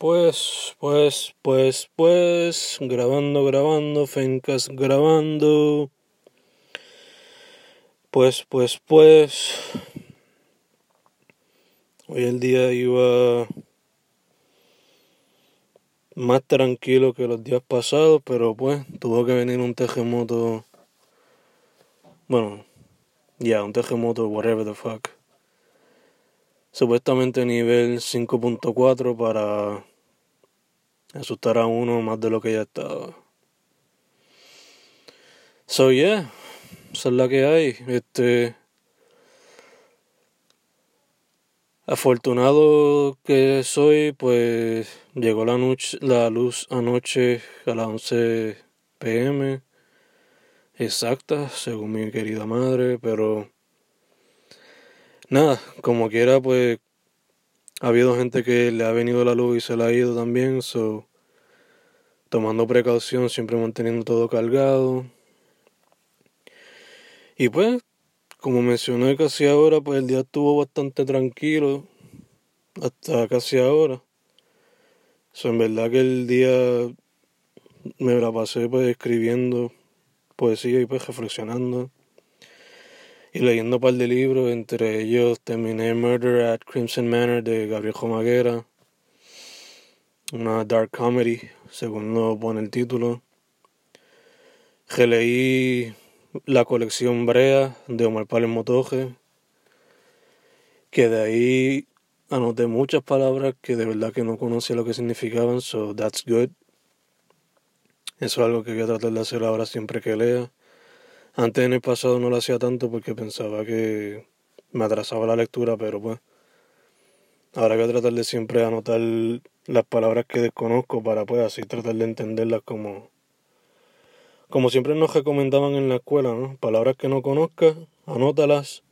Pues, pues, pues, pues, grabando, grabando, Fencas grabando. Pues, pues, pues. Hoy el día iba más tranquilo que los días pasados, pero pues tuvo que venir un terremoto. Bueno, ya, un terremoto, whatever the fuck. Supuestamente nivel 5.4 para asustar a uno más de lo que ya estaba. So yeah, esa es la que hay. Este afortunado que soy, pues llegó la noche, la luz anoche a las 11 pm exacta, según mi querida madre, pero nada, como quiera, pues ha habido gente que le ha venido la luz y se la ha ido también, so tomando precaución, siempre manteniendo todo cargado. Y pues, como mencioné casi ahora, pues el día estuvo bastante tranquilo hasta casi ahora. So, en verdad que el día me la pasé pues escribiendo poesía y pues reflexionando y leyendo un par de libros, entre ellos terminé Murder at Crimson Manor de Gabriel Jomaguera, una dark comedy, según lo pone el título. Releí la colección Brea de Omar Pález Motoje, que de ahí anoté muchas palabras que de verdad que no conocía lo que significaban, so that's good. Eso es algo que voy a tratar de hacer ahora siempre que lea. Antes en el pasado no lo hacía tanto porque pensaba que me atrasaba la lectura, pero pues ahora voy a tratar de siempre anotar las palabras que desconozco para pues así tratar de entenderlas como como siempre nos recomendaban en la escuela, ¿no? Palabras que no conozcas, anótalas,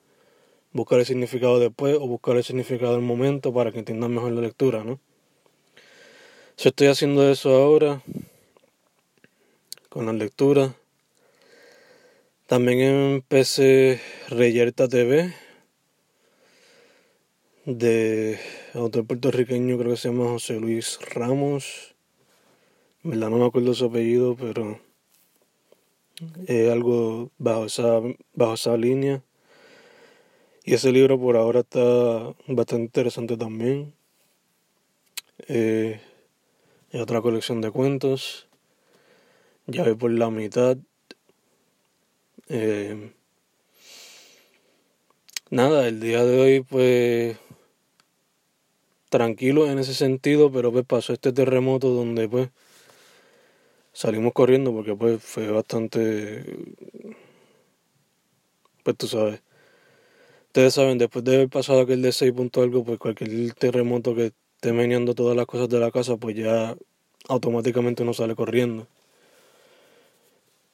buscar el significado después o buscar el significado del momento para que entiendas mejor la lectura, ¿no? Si estoy haciendo eso ahora con las lecturas también empecé Reyerta TV de autor puertorriqueño, creo que se llama José Luis Ramos. Verdad no me acuerdo su apellido, pero es algo bajo esa, bajo esa línea. Y ese libro por ahora está bastante interesante también. Eh, es otra colección de cuentos. Ya voy por la mitad. Eh, nada, el día de hoy pues tranquilo en ese sentido, pero pues pasó este terremoto donde pues salimos corriendo porque pues fue bastante pues tú sabes. Ustedes saben después de haber pasado aquel de 6 punto algo pues cualquier terremoto que esté meneando todas las cosas de la casa pues ya automáticamente uno sale corriendo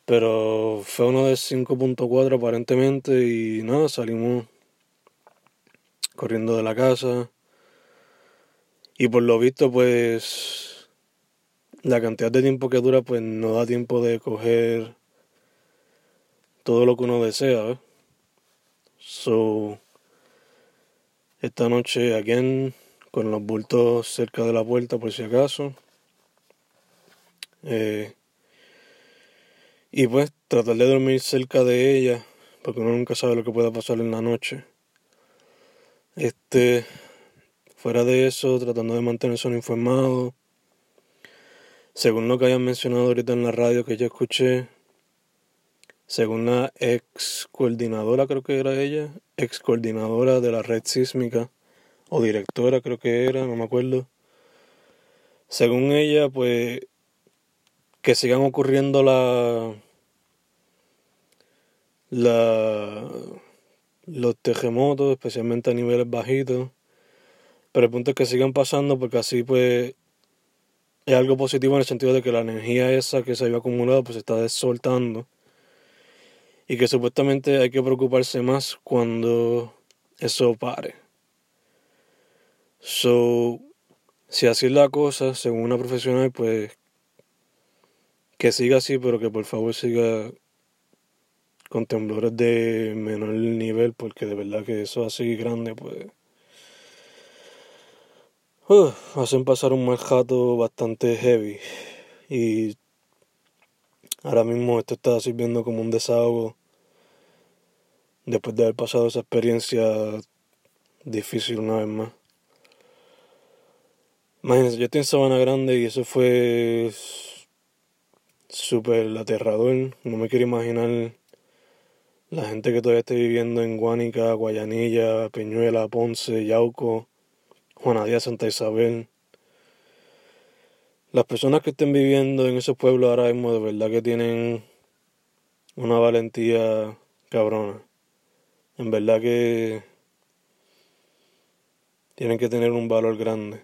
pero fue uno de 5.4 aparentemente y nada, salimos corriendo de la casa. Y por lo visto pues la cantidad de tiempo que dura pues no da tiempo de coger todo lo que uno desea. ¿eh? So, esta noche again con los bultos cerca de la puerta por si acaso. Eh, y pues tratar de dormir cerca de ella, porque uno nunca sabe lo que pueda pasar en la noche. Este, fuera de eso, tratando de mantenerse informado. Según lo que hayan mencionado ahorita en la radio que ya escuché, según la ex coordinadora, creo que era ella, ex coordinadora de la red sísmica, o directora creo que era, no me acuerdo. Según ella, pues que sigan ocurriendo la, la, los terremotos, especialmente a niveles bajitos. Pero el punto es que sigan pasando porque así pues es algo positivo en el sentido de que la energía esa que se había acumulado pues se está desoltando. Y que supuestamente hay que preocuparse más cuando eso pare. So, si así es la cosa, según una profesional, pues que siga así, pero que por favor siga con temblores de menor nivel, porque de verdad que eso así grande, pues hacen pasar un mal jato bastante heavy. Y ahora mismo esto está sirviendo como un desahogo después de haber pasado esa experiencia difícil una vez más. Imagínense, yo estoy en Sabana Grande y eso fue súper aterrador. No me quiero imaginar la gente que todavía esté viviendo en Guánica, Guayanilla, Peñuela, Ponce, Yauco, Juanadía, Santa Isabel. Las personas que estén viviendo en esos pueblos ahora mismo de verdad que tienen una valentía cabrona. En verdad que tienen que tener un valor grande.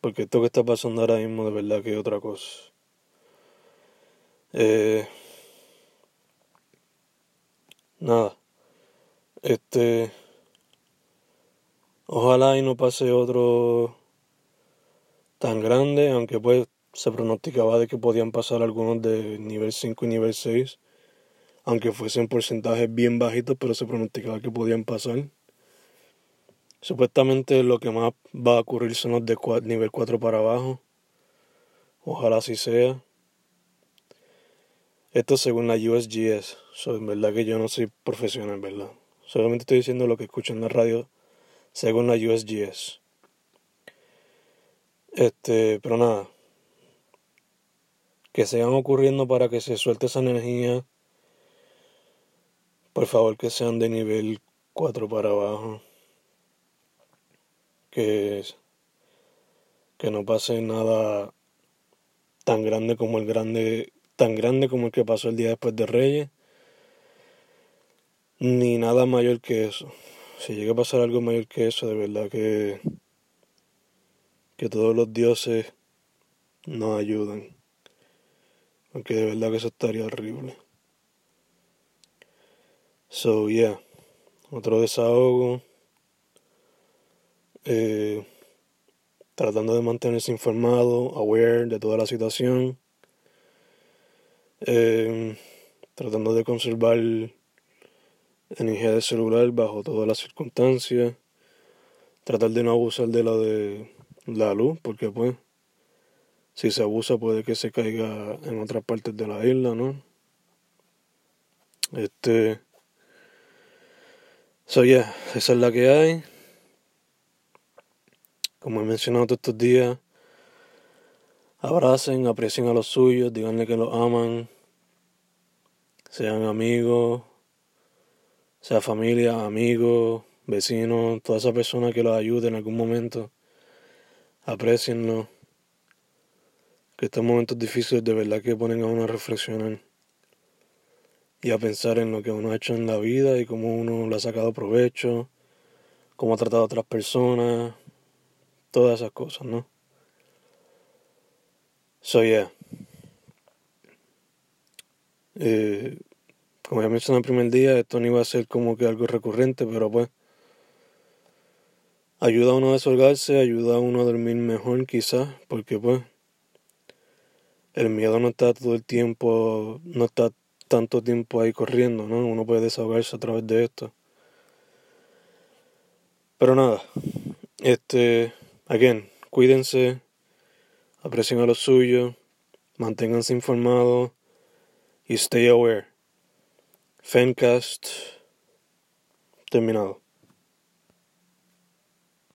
Porque esto que está pasando ahora mismo de verdad que es otra cosa. Eh, nada. Este. Ojalá y no pase otro tan grande, aunque pues se pronosticaba de que podían pasar algunos de nivel 5 y nivel 6, aunque fuesen porcentajes bien bajitos, pero se pronosticaba que podían pasar. Supuestamente lo que más va a ocurrir son los de nivel 4 para abajo. Ojalá así sea. Esto según la USGS. So, en verdad que yo no soy profesional, ¿verdad? Solamente estoy diciendo lo que escucho en la radio según la USGS. Este, pero nada. Que sigan ocurriendo para que se suelte esa energía. Por favor, que sean de nivel 4 para abajo que, que no pase nada tan grande como el grande, tan grande como el que pasó el día después de Reyes, ni nada mayor que eso. Si llega a pasar algo mayor que eso, de verdad que, que todos los dioses nos ayudan. Aunque de verdad que eso estaría horrible. So, yeah. Otro desahogo eh, tratando de mantenerse informado, aware de toda la situación, eh, tratando de conservar energía de celular bajo todas las circunstancias, tratar de no abusar de la de la luz, porque pues si se abusa puede que se caiga en otras partes de la isla, ¿no? Este, so yeah, esa es la que hay. Como he mencionado todos estos días, abracen, aprecien a los suyos, díganle que los aman, sean amigos, sea familia, amigos, vecinos, toda esa persona que los ayude en algún momento, aprecienlo. Que estos momentos difíciles de verdad que ponen a uno a reflexionar y a pensar en lo que uno ha hecho en la vida y cómo uno le ha sacado provecho, cómo ha tratado a otras personas, todas esas cosas, ¿no? So, yeah. Eh, como ya mencioné el primer día, esto no iba a ser como que algo recurrente, pero pues ayuda a uno a desolgarse, ayuda a uno a dormir mejor quizás, porque pues el miedo no está todo el tiempo, no está tanto tiempo ahí corriendo, ¿no? Uno puede desahogarse a través de esto. Pero nada, este Again, cuídense, aprecien a los suyos, manténganse informados y stay aware. Fencast terminado.